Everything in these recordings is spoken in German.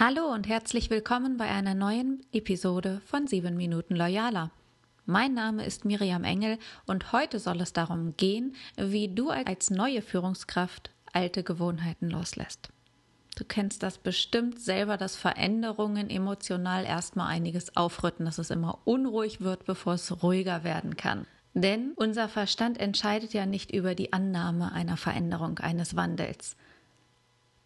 Hallo und herzlich willkommen bei einer neuen Episode von 7 Minuten Loyaler. Mein Name ist Miriam Engel und heute soll es darum gehen, wie du als neue Führungskraft alte Gewohnheiten loslässt. Du kennst das bestimmt selber, dass Veränderungen emotional erstmal einiges aufrütten, dass es immer unruhig wird, bevor es ruhiger werden kann. Denn unser Verstand entscheidet ja nicht über die Annahme einer Veränderung, eines Wandels.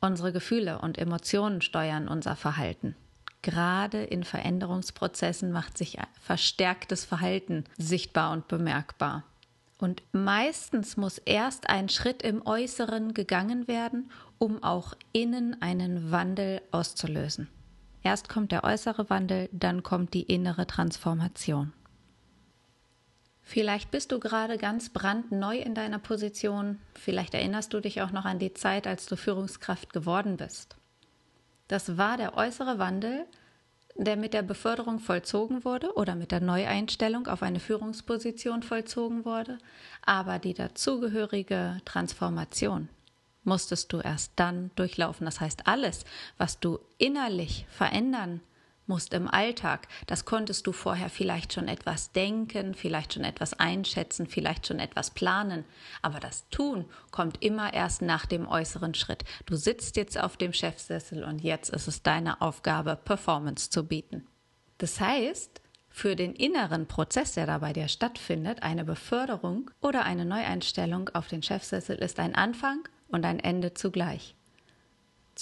Unsere Gefühle und Emotionen steuern unser Verhalten. Gerade in Veränderungsprozessen macht sich verstärktes Verhalten sichtbar und bemerkbar. Und meistens muss erst ein Schritt im Äußeren gegangen werden, um auch innen einen Wandel auszulösen. Erst kommt der äußere Wandel, dann kommt die innere Transformation. Vielleicht bist du gerade ganz brandneu in deiner Position, vielleicht erinnerst du dich auch noch an die Zeit, als du Führungskraft geworden bist. Das war der äußere Wandel, der mit der Beförderung vollzogen wurde oder mit der Neueinstellung auf eine Führungsposition vollzogen wurde, aber die dazugehörige Transformation musstest du erst dann durchlaufen. Das heißt, alles, was du innerlich verändern musst im Alltag, das konntest du vorher vielleicht schon etwas denken, vielleicht schon etwas einschätzen, vielleicht schon etwas planen, aber das Tun kommt immer erst nach dem äußeren Schritt. Du sitzt jetzt auf dem Chefsessel und jetzt ist es deine Aufgabe, Performance zu bieten. Das heißt, für den inneren Prozess, der da bei dir stattfindet, eine Beförderung oder eine Neueinstellung auf den Chefsessel ist ein Anfang und ein Ende zugleich.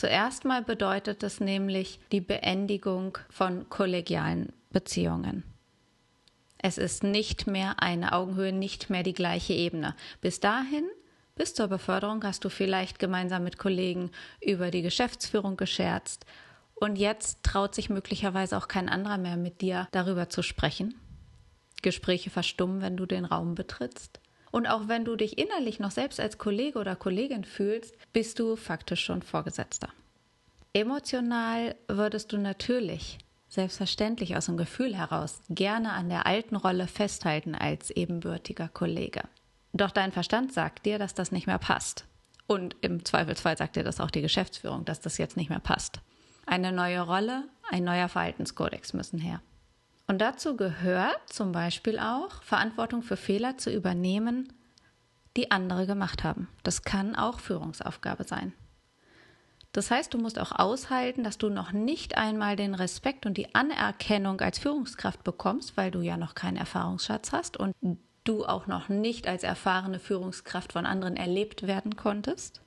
Zuerst mal bedeutet es nämlich die Beendigung von kollegialen Beziehungen. Es ist nicht mehr eine Augenhöhe, nicht mehr die gleiche Ebene. Bis dahin, bis zur Beförderung, hast du vielleicht gemeinsam mit Kollegen über die Geschäftsführung gescherzt und jetzt traut sich möglicherweise auch kein anderer mehr mit dir darüber zu sprechen. Gespräche verstummen, wenn du den Raum betrittst. Und auch wenn du dich innerlich noch selbst als Kollege oder Kollegin fühlst, bist du faktisch schon Vorgesetzter. Emotional würdest du natürlich, selbstverständlich aus dem Gefühl heraus, gerne an der alten Rolle festhalten als ebenbürtiger Kollege. Doch dein Verstand sagt dir, dass das nicht mehr passt. Und im Zweifelsfall sagt dir das auch die Geschäftsführung, dass das jetzt nicht mehr passt. Eine neue Rolle, ein neuer Verhaltenskodex müssen her. Und dazu gehört zum Beispiel auch, Verantwortung für Fehler zu übernehmen, die andere gemacht haben. Das kann auch Führungsaufgabe sein. Das heißt, du musst auch aushalten, dass du noch nicht einmal den Respekt und die Anerkennung als Führungskraft bekommst, weil du ja noch keinen Erfahrungsschatz hast und du auch noch nicht als erfahrene Führungskraft von anderen erlebt werden konntest.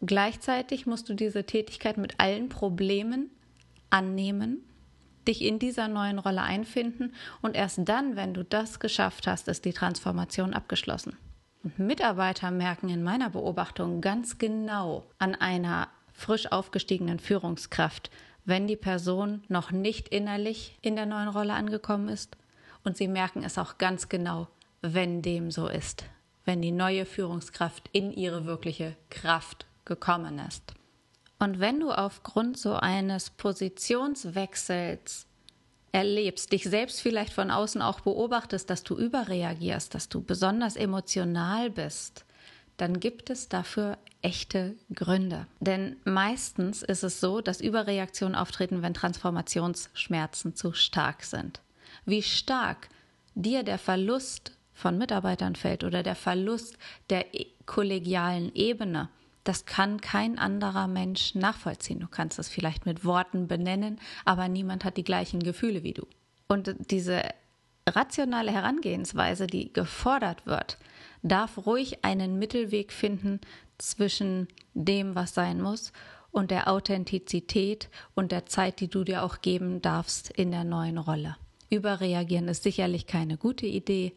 Gleichzeitig musst du diese Tätigkeit mit allen Problemen annehmen dich in dieser neuen Rolle einfinden und erst dann, wenn du das geschafft hast, ist die Transformation abgeschlossen. Und Mitarbeiter merken in meiner Beobachtung ganz genau an einer frisch aufgestiegenen Führungskraft, wenn die Person noch nicht innerlich in der neuen Rolle angekommen ist. Und sie merken es auch ganz genau, wenn dem so ist, wenn die neue Führungskraft in ihre wirkliche Kraft gekommen ist. Und wenn du aufgrund so eines Positionswechsels erlebst, dich selbst vielleicht von außen auch beobachtest, dass du überreagierst, dass du besonders emotional bist, dann gibt es dafür echte Gründe. Denn meistens ist es so, dass Überreaktionen auftreten, wenn Transformationsschmerzen zu stark sind. Wie stark dir der Verlust von Mitarbeitern fällt oder der Verlust der kollegialen Ebene, das kann kein anderer Mensch nachvollziehen. Du kannst es vielleicht mit Worten benennen, aber niemand hat die gleichen Gefühle wie du. Und diese rationale Herangehensweise, die gefordert wird, darf ruhig einen Mittelweg finden zwischen dem, was sein muss, und der Authentizität und der Zeit, die du dir auch geben darfst in der neuen Rolle. Überreagieren ist sicherlich keine gute Idee,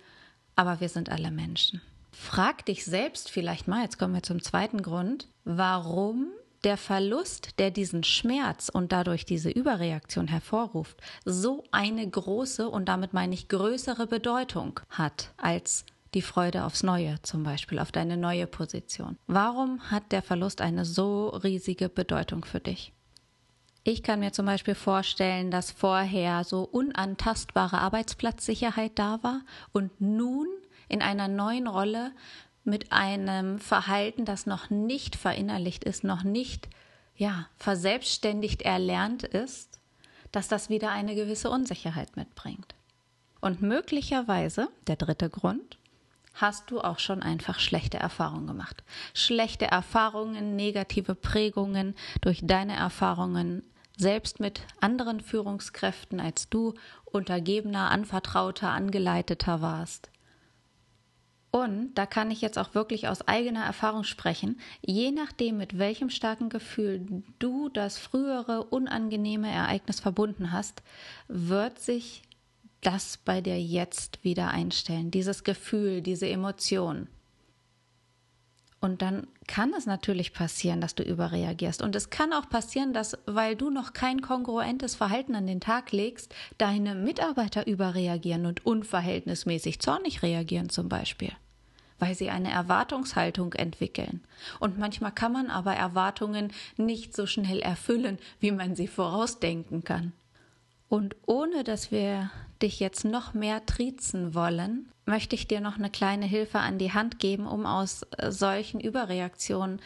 aber wir sind alle Menschen. Frag dich selbst vielleicht mal, jetzt kommen wir zum zweiten Grund, warum der Verlust, der diesen Schmerz und dadurch diese Überreaktion hervorruft, so eine große und damit meine ich größere Bedeutung hat als die Freude aufs Neue, zum Beispiel auf deine neue Position. Warum hat der Verlust eine so riesige Bedeutung für dich? Ich kann mir zum Beispiel vorstellen, dass vorher so unantastbare Arbeitsplatzsicherheit da war und nun in einer neuen Rolle mit einem Verhalten, das noch nicht verinnerlicht ist, noch nicht ja, verselbstständigt erlernt ist, dass das wieder eine gewisse Unsicherheit mitbringt. Und möglicherweise, der dritte Grund, hast du auch schon einfach schlechte Erfahrungen gemacht. Schlechte Erfahrungen, negative Prägungen durch deine Erfahrungen selbst mit anderen Führungskräften, als du untergebener, anvertrauter, angeleiteter warst. Und da kann ich jetzt auch wirklich aus eigener Erfahrung sprechen, je nachdem, mit welchem starken Gefühl du das frühere unangenehme Ereignis verbunden hast, wird sich das bei dir jetzt wieder einstellen, dieses Gefühl, diese Emotion. Und dann kann es natürlich passieren, dass du überreagierst. Und es kann auch passieren, dass, weil du noch kein kongruentes Verhalten an den Tag legst, deine Mitarbeiter überreagieren und unverhältnismäßig zornig reagieren zum Beispiel. Weil sie eine Erwartungshaltung entwickeln. Und manchmal kann man aber Erwartungen nicht so schnell erfüllen, wie man sie vorausdenken kann. Und ohne dass wir dich jetzt noch mehr triezen wollen, möchte ich dir noch eine kleine Hilfe an die Hand geben, um aus äh, solchen Überreaktionen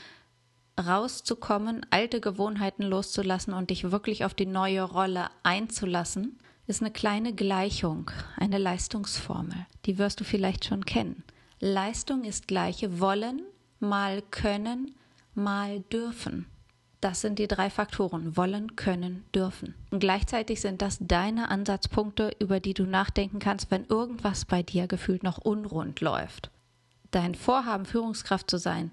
rauszukommen, alte Gewohnheiten loszulassen und dich wirklich auf die neue Rolle einzulassen, ist eine kleine Gleichung, eine Leistungsformel. Die wirst du vielleicht schon kennen. Leistung ist gleiche wollen mal können mal dürfen. Das sind die drei Faktoren. Wollen, können, dürfen. Und gleichzeitig sind das deine Ansatzpunkte, über die du nachdenken kannst, wenn irgendwas bei dir gefühlt noch unrund läuft. Dein Vorhaben, Führungskraft zu sein,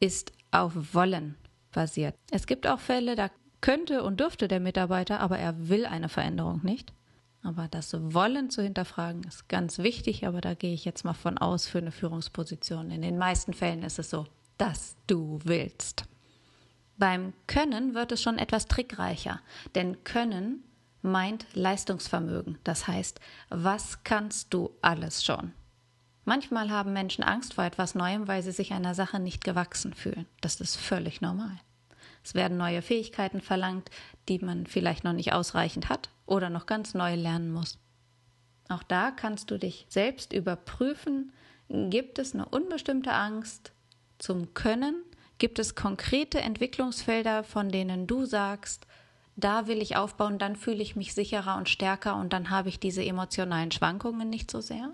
ist auf Wollen basiert. Es gibt auch Fälle, da könnte und dürfte der Mitarbeiter, aber er will eine Veränderung nicht. Aber das Wollen zu hinterfragen ist ganz wichtig, aber da gehe ich jetzt mal von aus für eine Führungsposition. In den meisten Fällen ist es so, dass du willst. Beim Können wird es schon etwas trickreicher, denn Können meint Leistungsvermögen. Das heißt, was kannst du alles schon? Manchmal haben Menschen Angst vor etwas Neuem, weil sie sich einer Sache nicht gewachsen fühlen. Das ist völlig normal. Es werden neue Fähigkeiten verlangt, die man vielleicht noch nicht ausreichend hat oder noch ganz neu lernen muss. Auch da kannst du dich selbst überprüfen, gibt es eine unbestimmte Angst zum Können Gibt es konkrete Entwicklungsfelder, von denen du sagst, da will ich aufbauen, dann fühle ich mich sicherer und stärker und dann habe ich diese emotionalen Schwankungen nicht so sehr?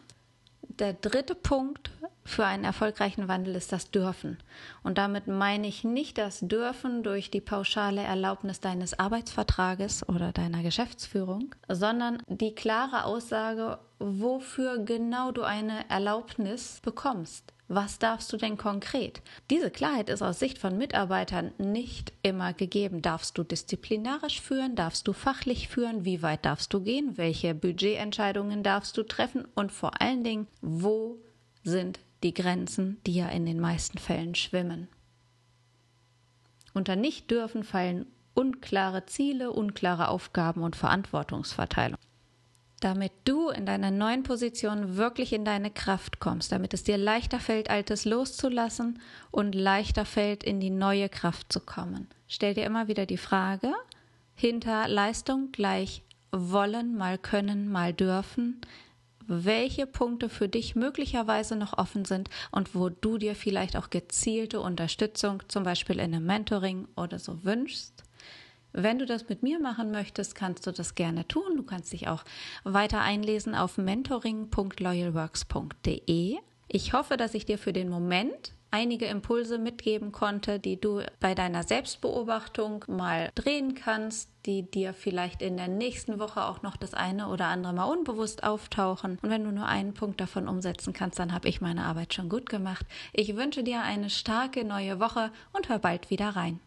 Der dritte Punkt für einen erfolgreichen Wandel ist das Dürfen. Und damit meine ich nicht das Dürfen durch die pauschale Erlaubnis deines Arbeitsvertrages oder deiner Geschäftsführung, sondern die klare Aussage, wofür genau du eine Erlaubnis bekommst. Was darfst du denn konkret? Diese Klarheit ist aus Sicht von Mitarbeitern nicht immer gegeben. Darfst du disziplinarisch führen? Darfst du fachlich führen? Wie weit darfst du gehen? Welche Budgetentscheidungen darfst du treffen? Und vor allen Dingen, wo sind die Grenzen, die ja in den meisten Fällen schwimmen? Unter nicht dürfen fallen unklare Ziele, unklare Aufgaben und Verantwortungsverteilung damit du in deiner neuen Position wirklich in deine Kraft kommst, damit es dir leichter fällt, Altes loszulassen und leichter fällt, in die neue Kraft zu kommen. Stell dir immer wieder die Frage, hinter Leistung gleich wollen, mal können, mal dürfen, welche Punkte für dich möglicherweise noch offen sind und wo du dir vielleicht auch gezielte Unterstützung, zum Beispiel in einem Mentoring oder so wünschst. Wenn du das mit mir machen möchtest, kannst du das gerne tun. Du kannst dich auch weiter einlesen auf mentoring.loyalworks.de. Ich hoffe, dass ich dir für den Moment einige Impulse mitgeben konnte, die du bei deiner Selbstbeobachtung mal drehen kannst, die dir vielleicht in der nächsten Woche auch noch das eine oder andere mal unbewusst auftauchen. Und wenn du nur einen Punkt davon umsetzen kannst, dann habe ich meine Arbeit schon gut gemacht. Ich wünsche dir eine starke neue Woche und hör bald wieder rein.